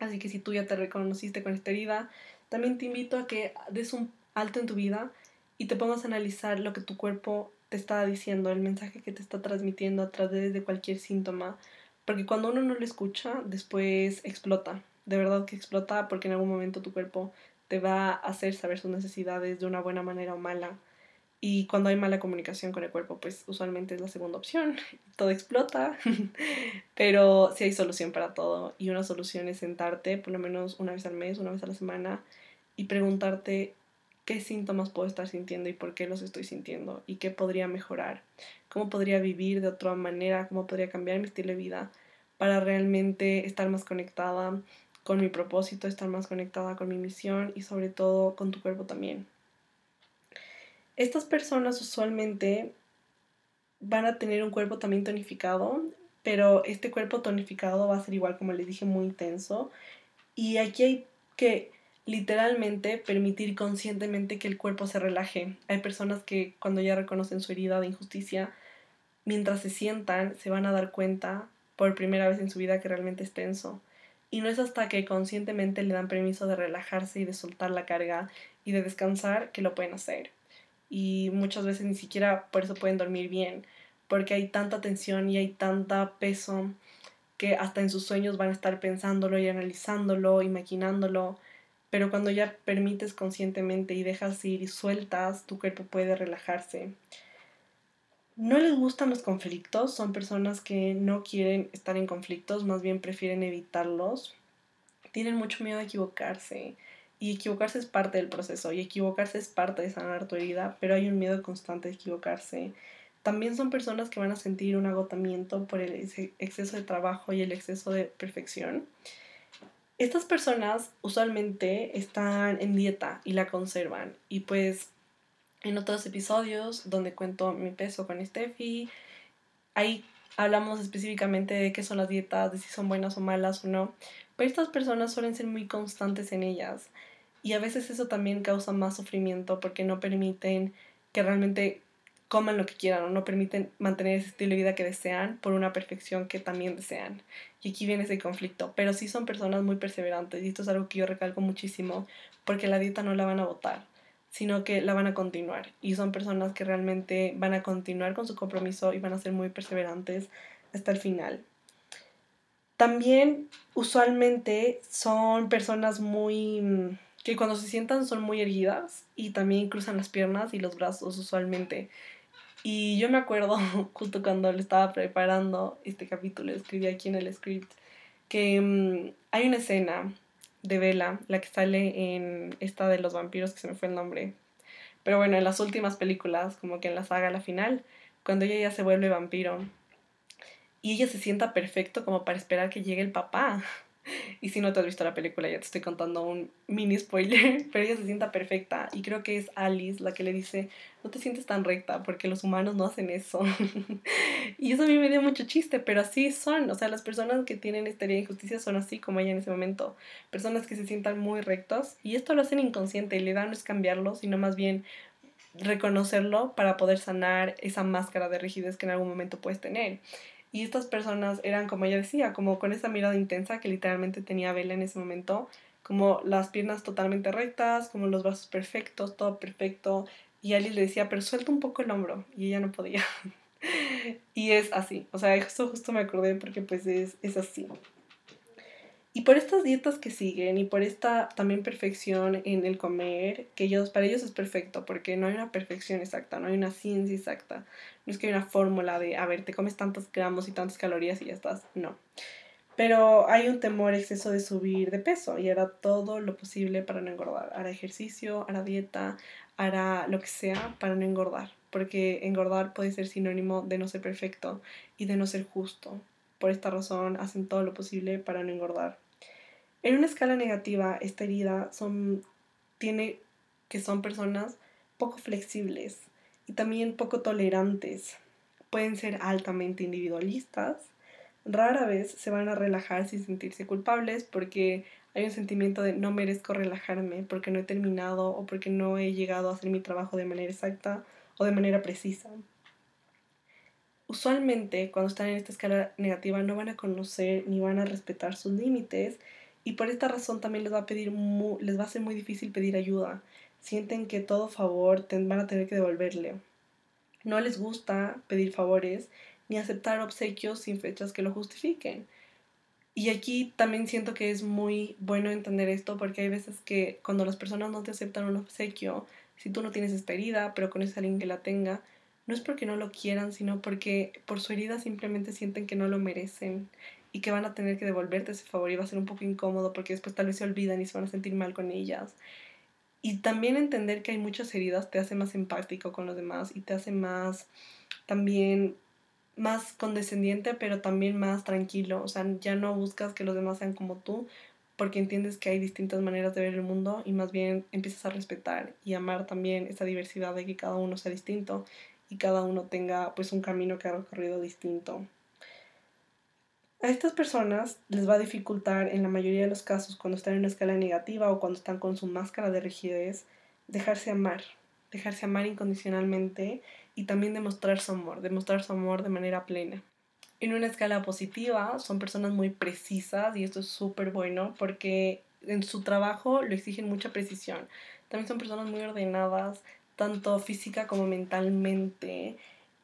Speaker 1: Así que si tú ya te reconociste con esta herida, también te invito a que des un alto en tu vida y te pongas a analizar lo que tu cuerpo te está diciendo, el mensaje que te está transmitiendo a través de cualquier síntoma. Porque cuando uno no lo escucha, después explota. De verdad que explota porque en algún momento tu cuerpo te va a hacer saber sus necesidades de una buena manera o mala. Y cuando hay mala comunicación con el cuerpo, pues usualmente es la segunda opción. Todo explota. Pero sí hay solución para todo. Y una solución es sentarte por lo menos una vez al mes, una vez a la semana y preguntarte qué síntomas puedo estar sintiendo y por qué los estoy sintiendo y qué podría mejorar. Cómo podría vivir de otra manera, cómo podría cambiar mi estilo de vida para realmente estar más conectada con mi propósito, estar más conectada con mi misión y sobre todo con tu cuerpo también. Estas personas usualmente van a tener un cuerpo también tonificado, pero este cuerpo tonificado va a ser igual como les dije muy intenso y aquí hay que literalmente permitir conscientemente que el cuerpo se relaje. Hay personas que cuando ya reconocen su herida de injusticia, mientras se sientan, se van a dar cuenta por primera vez en su vida que realmente es tenso y no es hasta que conscientemente le dan permiso de relajarse y de soltar la carga y de descansar que lo pueden hacer. Y muchas veces ni siquiera por eso pueden dormir bien, porque hay tanta tensión y hay tanta peso que hasta en sus sueños van a estar pensándolo y analizándolo y maquinándolo. Pero cuando ya permites conscientemente y dejas ir y sueltas, tu cuerpo puede relajarse no les gustan los conflictos, son personas que no quieren estar en conflictos, más bien prefieren evitarlos. Tienen mucho miedo de equivocarse y equivocarse es parte del proceso y equivocarse es parte de sanar tu herida, pero hay un miedo constante de equivocarse. También son personas que van a sentir un agotamiento por el exceso de trabajo y el exceso de perfección. Estas personas usualmente están en dieta y la conservan y pues en otros episodios donde cuento mi peso con Steffi. Ahí hablamos específicamente de qué son las dietas, de si son buenas o malas o no. Pero estas personas suelen ser muy constantes en ellas. Y a veces eso también causa más sufrimiento porque no permiten que realmente coman lo que quieran o no permiten mantener ese estilo de vida que desean por una perfección que también desean. Y aquí viene ese conflicto. Pero sí son personas muy perseverantes y esto es algo que yo recalco muchísimo porque la dieta no la van a votar, sino que la van a continuar. Y son personas que realmente van a continuar con su compromiso y van a ser muy perseverantes hasta el final. También usualmente son personas muy que cuando se sientan son muy erguidas y también cruzan las piernas y los brazos usualmente. Y yo me acuerdo, justo cuando le estaba preparando este capítulo, escribí aquí en el script, que mm, hay una escena de Bella, la que sale en esta de los vampiros, que se me fue el nombre. Pero bueno, en las últimas películas, como que en la saga, la final, cuando ella ya se vuelve vampiro. Y ella se sienta perfecto como para esperar que llegue el papá. Y si no te has visto la película, ya te estoy contando un mini spoiler, pero ella se sienta perfecta y creo que es Alice la que le dice, no te sientes tan recta porque los humanos no hacen eso. y eso a mí me dio mucho chiste, pero así son, o sea, las personas que tienen esta de injusticia son así como ella en ese momento, personas que se sientan muy rectos y esto lo hacen inconsciente y la idea no es cambiarlo, sino más bien reconocerlo para poder sanar esa máscara de rigidez que en algún momento puedes tener. Y estas personas eran, como ella decía, como con esa mirada intensa que literalmente tenía Bella en ese momento, como las piernas totalmente rectas, como los brazos perfectos, todo perfecto. Y Alice le decía, pero suelta un poco el hombro. Y ella no podía. y es así. O sea, esto justo me acordé porque pues es, es así. Y por estas dietas que siguen y por esta también perfección en el comer, que ellos, para ellos es perfecto, porque no hay una perfección exacta, no hay una ciencia exacta, no es que hay una fórmula de, a ver, te comes tantos gramos y tantas calorías y ya estás, no. Pero hay un temor exceso de subir de peso y hará todo lo posible para no engordar. Hará ejercicio, hará dieta, hará lo que sea para no engordar, porque engordar puede ser sinónimo de no ser perfecto y de no ser justo. Por esta razón hacen todo lo posible para no engordar. En una escala negativa, esta herida son, tiene que son personas poco flexibles y también poco tolerantes. Pueden ser altamente individualistas. Rara vez se van a relajar sin sentirse culpables porque hay un sentimiento de no merezco relajarme porque no he terminado o porque no he llegado a hacer mi trabajo de manera exacta o de manera precisa. Usualmente cuando están en esta escala negativa no van a conocer ni van a respetar sus límites y por esta razón también les va a pedir les va a ser muy difícil pedir ayuda. Sienten que todo favor van a tener que devolverle. No les gusta pedir favores ni aceptar obsequios sin fechas que lo justifiquen. Y aquí también siento que es muy bueno entender esto porque hay veces que cuando las personas no te aceptan un obsequio, si tú no tienes esta herida, pero conoces a alguien que la tenga, no es porque no lo quieran, sino porque por su herida simplemente sienten que no lo merecen y que van a tener que devolverte ese favor y va a ser un poco incómodo porque después tal vez se olvidan y se van a sentir mal con ellas. Y también entender que hay muchas heridas te hace más empático con los demás y te hace más también más condescendiente, pero también más tranquilo. O sea, ya no buscas que los demás sean como tú, porque entiendes que hay distintas maneras de ver el mundo y más bien empiezas a respetar y amar también esa diversidad de que cada uno sea distinto y cada uno tenga pues un camino que ha recorrido distinto. A estas personas les va a dificultar en la mayoría de los casos cuando están en una escala negativa o cuando están con su máscara de rigidez dejarse amar, dejarse amar incondicionalmente y también demostrar su amor, demostrar su amor de manera plena. En una escala positiva son personas muy precisas y esto es súper bueno porque en su trabajo lo exigen mucha precisión. También son personas muy ordenadas, tanto física como mentalmente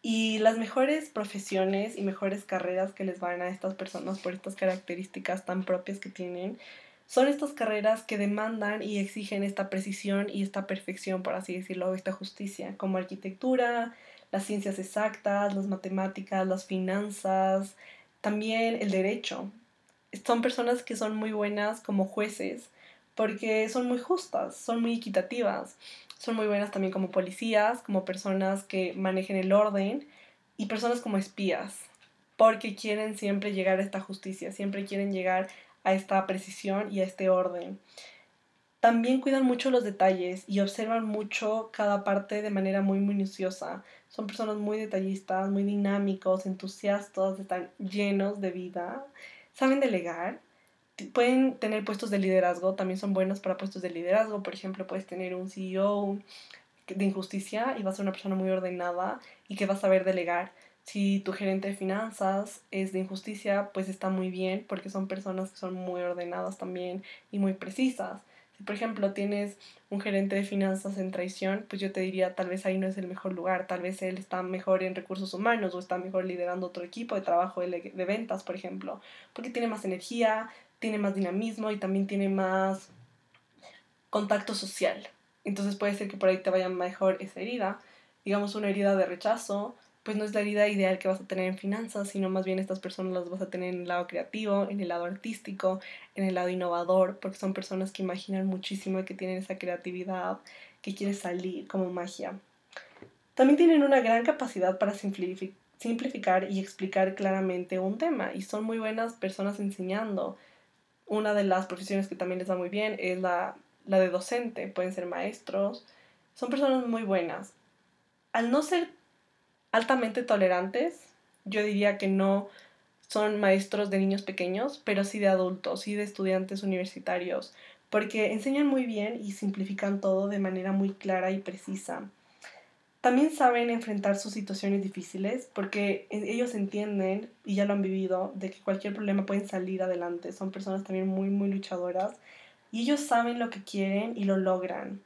Speaker 1: y las mejores profesiones y mejores carreras que les van a estas personas por estas características tan propias que tienen son estas carreras que demandan y exigen esta precisión y esta perfección, por así decirlo, esta justicia, como arquitectura, las ciencias exactas, las matemáticas, las finanzas, también el derecho. Son personas que son muy buenas como jueces porque son muy justas, son muy equitativas son muy buenas también como policías, como personas que manejen el orden y personas como espías, porque quieren siempre llegar a esta justicia, siempre quieren llegar a esta precisión y a este orden. También cuidan mucho los detalles y observan mucho cada parte de manera muy minuciosa. Son personas muy detallistas, muy dinámicos, entusiastas, están llenos de vida, saben delegar pueden tener puestos de liderazgo, también son buenos para puestos de liderazgo, por ejemplo, puedes tener un CEO de injusticia y vas a ser una persona muy ordenada y que vas a saber delegar. Si tu gerente de finanzas es de injusticia, pues está muy bien porque son personas que son muy ordenadas también y muy precisas. Si por ejemplo tienes un gerente de finanzas en traición, pues yo te diría tal vez ahí no es el mejor lugar, tal vez él está mejor en recursos humanos o está mejor liderando otro equipo de trabajo de, de ventas, por ejemplo, porque tiene más energía, tiene más dinamismo y también tiene más contacto social. Entonces puede ser que por ahí te vaya mejor esa herida, digamos una herida de rechazo, pues no es la herida ideal que vas a tener en finanzas, sino más bien estas personas las vas a tener en el lado creativo, en el lado artístico, en el lado innovador, porque son personas que imaginan muchísimo que tienen esa creatividad, que quiere salir como magia. También tienen una gran capacidad para simplificar y explicar claramente un tema y son muy buenas personas enseñando. Una de las profesiones que también les va muy bien es la, la de docente, pueden ser maestros, son personas muy buenas. Al no ser altamente tolerantes. Yo diría que no son maestros de niños pequeños, pero sí de adultos, y de estudiantes universitarios, porque enseñan muy bien y simplifican todo de manera muy clara y precisa. También saben enfrentar sus situaciones difíciles porque ellos entienden y ya lo han vivido de que cualquier problema pueden salir adelante. Son personas también muy, muy luchadoras y ellos saben lo que quieren y lo logran.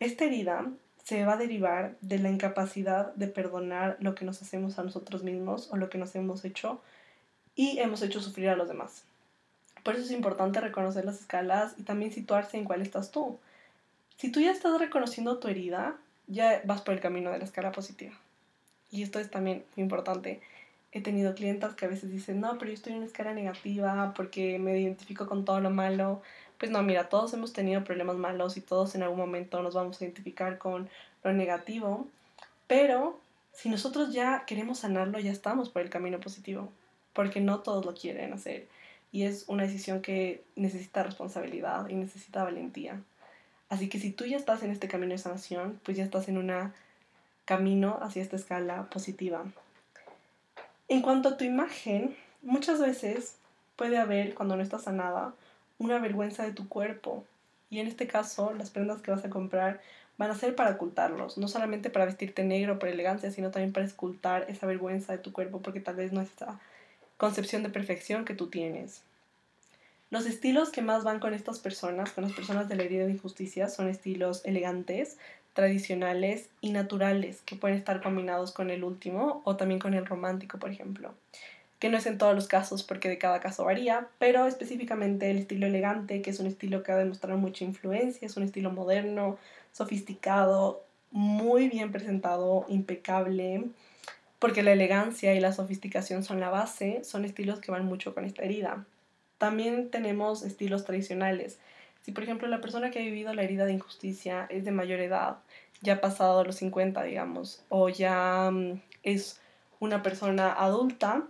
Speaker 1: Esta herida se va a derivar de la incapacidad de perdonar lo que nos hacemos a nosotros mismos o lo que nos hemos hecho y hemos hecho sufrir a los demás. Por eso es importante reconocer las escalas y también situarse en cuál estás tú. Si tú ya estás reconociendo tu herida, ya vas por el camino de la escala positiva. Y esto es también muy importante. He tenido clientas que a veces dicen, no, pero yo estoy en una escala negativa porque me identifico con todo lo malo, pues no, mira, todos hemos tenido problemas malos y todos en algún momento nos vamos a identificar con lo negativo, pero si nosotros ya queremos sanarlo, ya estamos por el camino positivo, porque no todos lo quieren hacer y es una decisión que necesita responsabilidad y necesita valentía. Así que si tú ya estás en este camino de sanación, pues ya estás en un camino hacia esta escala positiva. En cuanto a tu imagen, muchas veces puede haber, cuando no estás sanada, una vergüenza de tu cuerpo. Y en este caso, las prendas que vas a comprar van a ser para ocultarlos, no solamente para vestirte negro por elegancia, sino también para escultar esa vergüenza de tu cuerpo, porque tal vez no es esa concepción de perfección que tú tienes. Los estilos que más van con estas personas, con las personas de la herida de injusticia, son estilos elegantes, tradicionales y naturales, que pueden estar combinados con el último o también con el romántico, por ejemplo que no es en todos los casos porque de cada caso varía, pero específicamente el estilo elegante, que es un estilo que ha demostrado mucha influencia, es un estilo moderno, sofisticado, muy bien presentado, impecable, porque la elegancia y la sofisticación son la base, son estilos que van mucho con esta herida. También tenemos estilos tradicionales. Si por ejemplo la persona que ha vivido la herida de injusticia es de mayor edad, ya ha pasado los 50, digamos, o ya mm, es una persona adulta,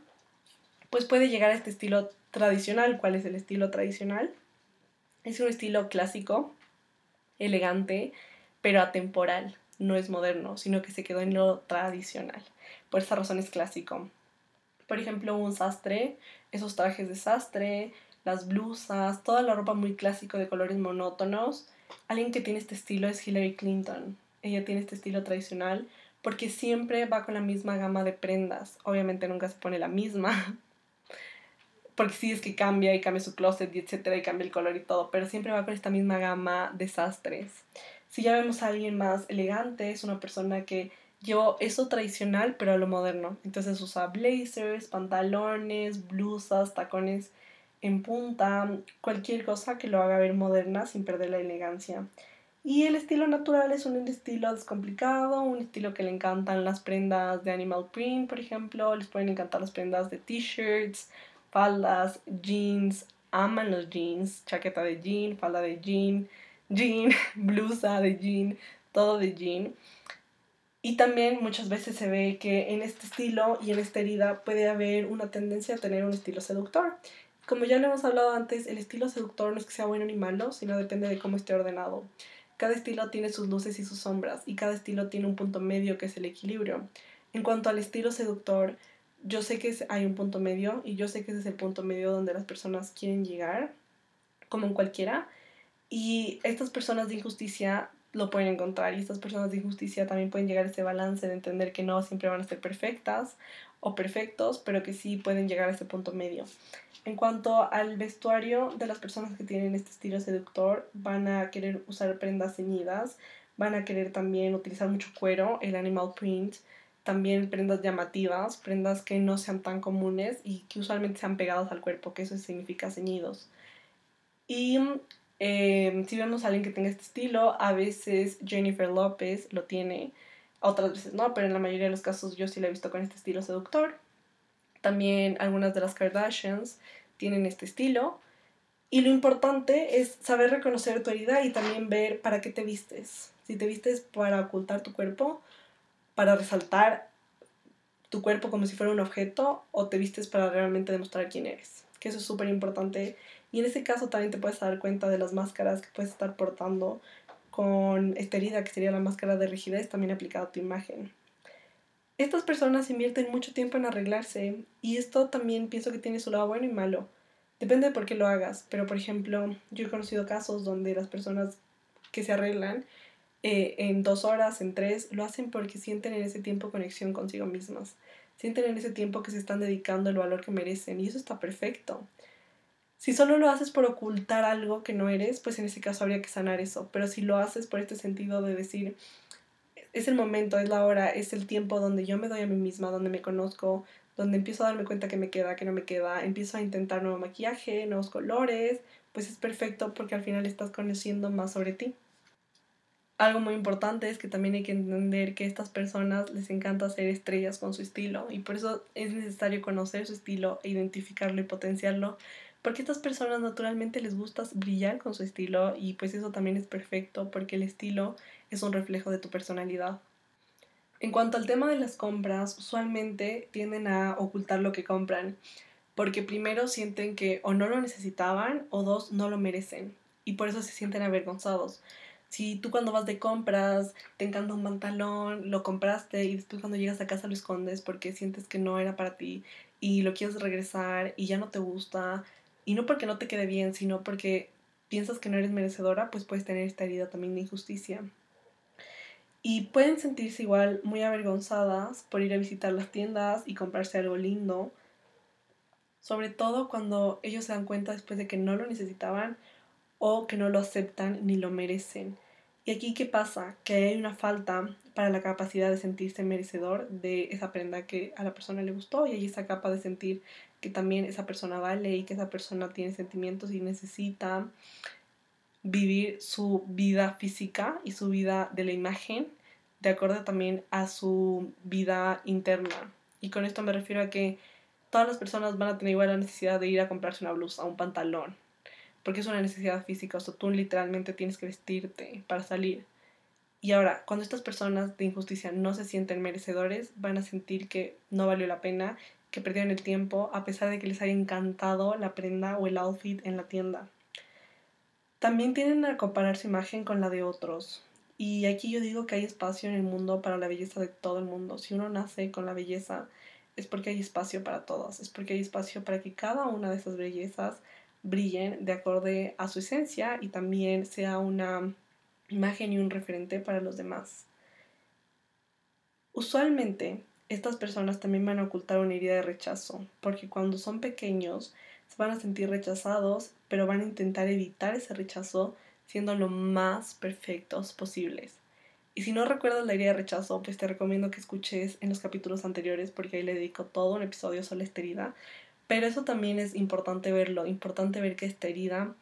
Speaker 1: pues puede llegar a este estilo tradicional. ¿Cuál es el estilo tradicional? Es un estilo clásico, elegante, pero atemporal. No es moderno, sino que se quedó en lo tradicional. Por esa razón es clásico. Por ejemplo, un sastre, esos trajes de sastre, las blusas, toda la ropa muy clásico de colores monótonos. Alguien que tiene este estilo es Hillary Clinton. Ella tiene este estilo tradicional porque siempre va con la misma gama de prendas. Obviamente nunca se pone la misma, porque sí es que cambia y cambia su closet y etcétera y cambia el color y todo, pero siempre va con esta misma gama de sastres. Si ya vemos a alguien más elegante, es una persona que llevó eso tradicional pero a lo moderno. Entonces usa blazers, pantalones, blusas, tacones en punta, cualquier cosa que lo haga ver moderna sin perder la elegancia. Y el estilo natural es un estilo descomplicado, un estilo que le encantan las prendas de animal print, por ejemplo, les pueden encantar las prendas de t-shirts, faldas, jeans, aman los jeans, chaqueta de jean, falda de jean, jean, blusa de jean, todo de jean. Y también muchas veces se ve que en este estilo y en esta herida puede haber una tendencia a tener un estilo seductor. Como ya lo hemos hablado antes, el estilo seductor no es que sea bueno ni malo, sino depende de cómo esté ordenado. Cada estilo tiene sus luces y sus sombras, y cada estilo tiene un punto medio que es el equilibrio. En cuanto al estilo seductor, yo sé que hay un punto medio y yo sé que ese es el punto medio donde las personas quieren llegar, como en cualquiera. Y estas personas de injusticia lo pueden encontrar y estas personas de injusticia también pueden llegar a ese balance de entender que no siempre van a ser perfectas o perfectos, pero que sí pueden llegar a ese punto medio. En cuanto al vestuario de las personas que tienen este estilo seductor, van a querer usar prendas ceñidas, van a querer también utilizar mucho cuero, el animal print, también prendas llamativas, prendas que no sean tan comunes y que usualmente sean pegadas al cuerpo, que eso significa ceñidos. Y eh, si vemos a alguien que tenga este estilo, a veces Jennifer López lo tiene, otras veces no, pero en la mayoría de los casos yo sí la he visto con este estilo seductor. También algunas de las Kardashians tienen este estilo. Y lo importante es saber reconocer tu herida y también ver para qué te vistes. Si te vistes para ocultar tu cuerpo, para resaltar tu cuerpo como si fuera un objeto, o te vistes para realmente demostrar quién eres. Que eso es súper importante. Y en ese caso también te puedes dar cuenta de las máscaras que puedes estar portando con esta herida, que sería la máscara de rigidez, también aplicada a tu imagen. Estas personas invierten mucho tiempo en arreglarse y esto también pienso que tiene su lado bueno y malo. Depende de por qué lo hagas, pero por ejemplo, yo he conocido casos donde las personas que se arreglan eh, en dos horas, en tres, lo hacen porque sienten en ese tiempo conexión consigo mismas. Sienten en ese tiempo que se están dedicando el valor que merecen y eso está perfecto. Si solo lo haces por ocultar algo que no eres, pues en ese caso habría que sanar eso. Pero si lo haces por este sentido de decir, es el momento, es la hora, es el tiempo donde yo me doy a mí misma, donde me conozco, donde empiezo a darme cuenta que me queda, que no me queda, empiezo a intentar nuevo maquillaje, nuevos colores, pues es perfecto porque al final estás conociendo más sobre ti. Algo muy importante es que también hay que entender que a estas personas les encanta ser estrellas con su estilo y por eso es necesario conocer su estilo, e identificarlo y potenciarlo porque a estas personas naturalmente les gusta brillar con su estilo y pues eso también es perfecto porque el estilo es un reflejo de tu personalidad. En cuanto al tema de las compras, usualmente tienden a ocultar lo que compran porque primero sienten que o no lo necesitaban o dos no lo merecen y por eso se sienten avergonzados. Si tú cuando vas de compras te encanta un pantalón, lo compraste y después cuando llegas a casa lo escondes porque sientes que no era para ti y lo quieres regresar y ya no te gusta, y no porque no te quede bien, sino porque piensas que no eres merecedora, pues puedes tener esta herida también de injusticia. Y pueden sentirse igual muy avergonzadas por ir a visitar las tiendas y comprarse algo lindo. Sobre todo cuando ellos se dan cuenta después de que no lo necesitaban o que no lo aceptan ni lo merecen. Y aquí, ¿qué pasa? Que hay una falta para la capacidad de sentirse merecedor de esa prenda que a la persona le gustó y hay esa capa de sentir que también esa persona vale y que esa persona tiene sentimientos y necesita vivir su vida física y su vida de la imagen de acuerdo también a su vida interna. Y con esto me refiero a que todas las personas van a tener igual la necesidad de ir a comprarse una blusa, un pantalón, porque es una necesidad física, o sea, tú literalmente tienes que vestirte para salir. Y ahora, cuando estas personas de injusticia no se sienten merecedores, van a sentir que no valió la pena, que perdieron el tiempo, a pesar de que les haya encantado la prenda o el outfit en la tienda. También tienden a comparar su imagen con la de otros. Y aquí yo digo que hay espacio en el mundo para la belleza de todo el mundo. Si uno nace con la belleza, es porque hay espacio para todos, es porque hay espacio para que cada una de esas bellezas brillen de acorde a su esencia y también sea una imagen y un referente para los demás. Usualmente estas personas también van a ocultar una herida de rechazo, porque cuando son pequeños se van a sentir rechazados, pero van a intentar evitar ese rechazo siendo lo más perfectos posibles. Y si no recuerdas la herida de rechazo, pues te recomiendo que escuches en los capítulos anteriores porque ahí le dedico todo un episodio sobre esta herida, pero eso también es importante verlo, importante ver que esta herida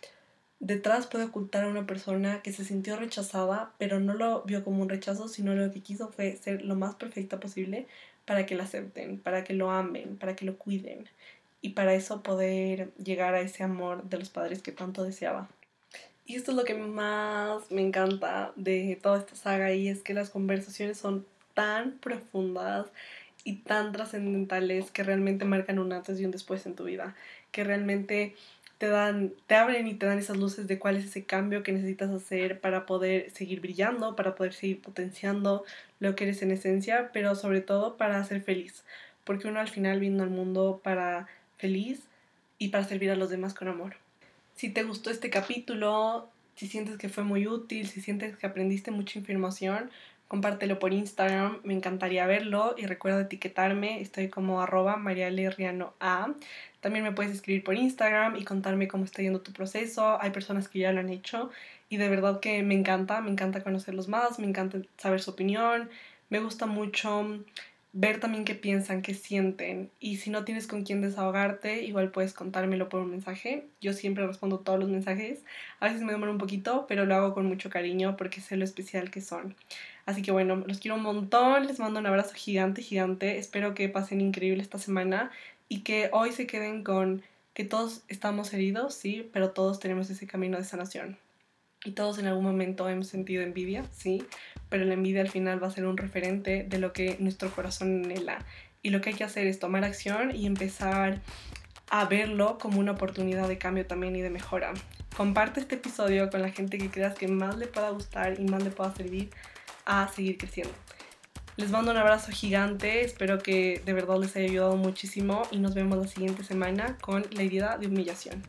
Speaker 1: detrás puede ocultar a una persona que se sintió rechazada, pero no lo vio como un rechazo, sino lo que quiso fue ser lo más perfecta posible para que la acepten, para que lo amen, para que lo cuiden y para eso poder llegar a ese amor de los padres que tanto deseaba. Y esto es lo que más me encanta de toda esta saga y es que las conversaciones son tan profundas y tan trascendentales que realmente marcan un antes y un después en tu vida, que realmente te dan, te abren y te dan esas luces de cuál es ese cambio que necesitas hacer para poder seguir brillando, para poder seguir potenciando lo que eres en esencia, pero sobre todo para ser feliz, porque uno al final vino al mundo para feliz y para servir a los demás con amor. Si te gustó este capítulo, Si sientes que fue muy útil, si sientes que aprendiste mucha información, compártelo por Instagram, me encantaría verlo y recuerda etiquetarme, estoy como arroba A. También me puedes escribir por Instagram y contarme cómo está yendo tu proceso, hay personas que ya lo han hecho y de verdad que me encanta, me encanta conocerlos más, me encanta saber su opinión, me gusta mucho ver también qué piensan, qué sienten. Y si no tienes con quién desahogarte, igual puedes contármelo por un mensaje. Yo siempre respondo todos los mensajes. A veces me demoro un poquito, pero lo hago con mucho cariño porque sé lo especial que son. Así que bueno, los quiero un montón, les mando un abrazo gigante, gigante. Espero que pasen increíble esta semana y que hoy se queden con que todos estamos heridos, sí, pero todos tenemos ese camino de sanación. Y todos en algún momento hemos sentido envidia, sí, pero la envidia al final va a ser un referente de lo que nuestro corazón anhela. Y lo que hay que hacer es tomar acción y empezar a verlo como una oportunidad de cambio también y de mejora. Comparte este episodio con la gente que creas que más le pueda gustar y más le pueda servir a seguir creciendo. Les mando un abrazo gigante, espero que de verdad les haya ayudado muchísimo y nos vemos la siguiente semana con la herida de humillación.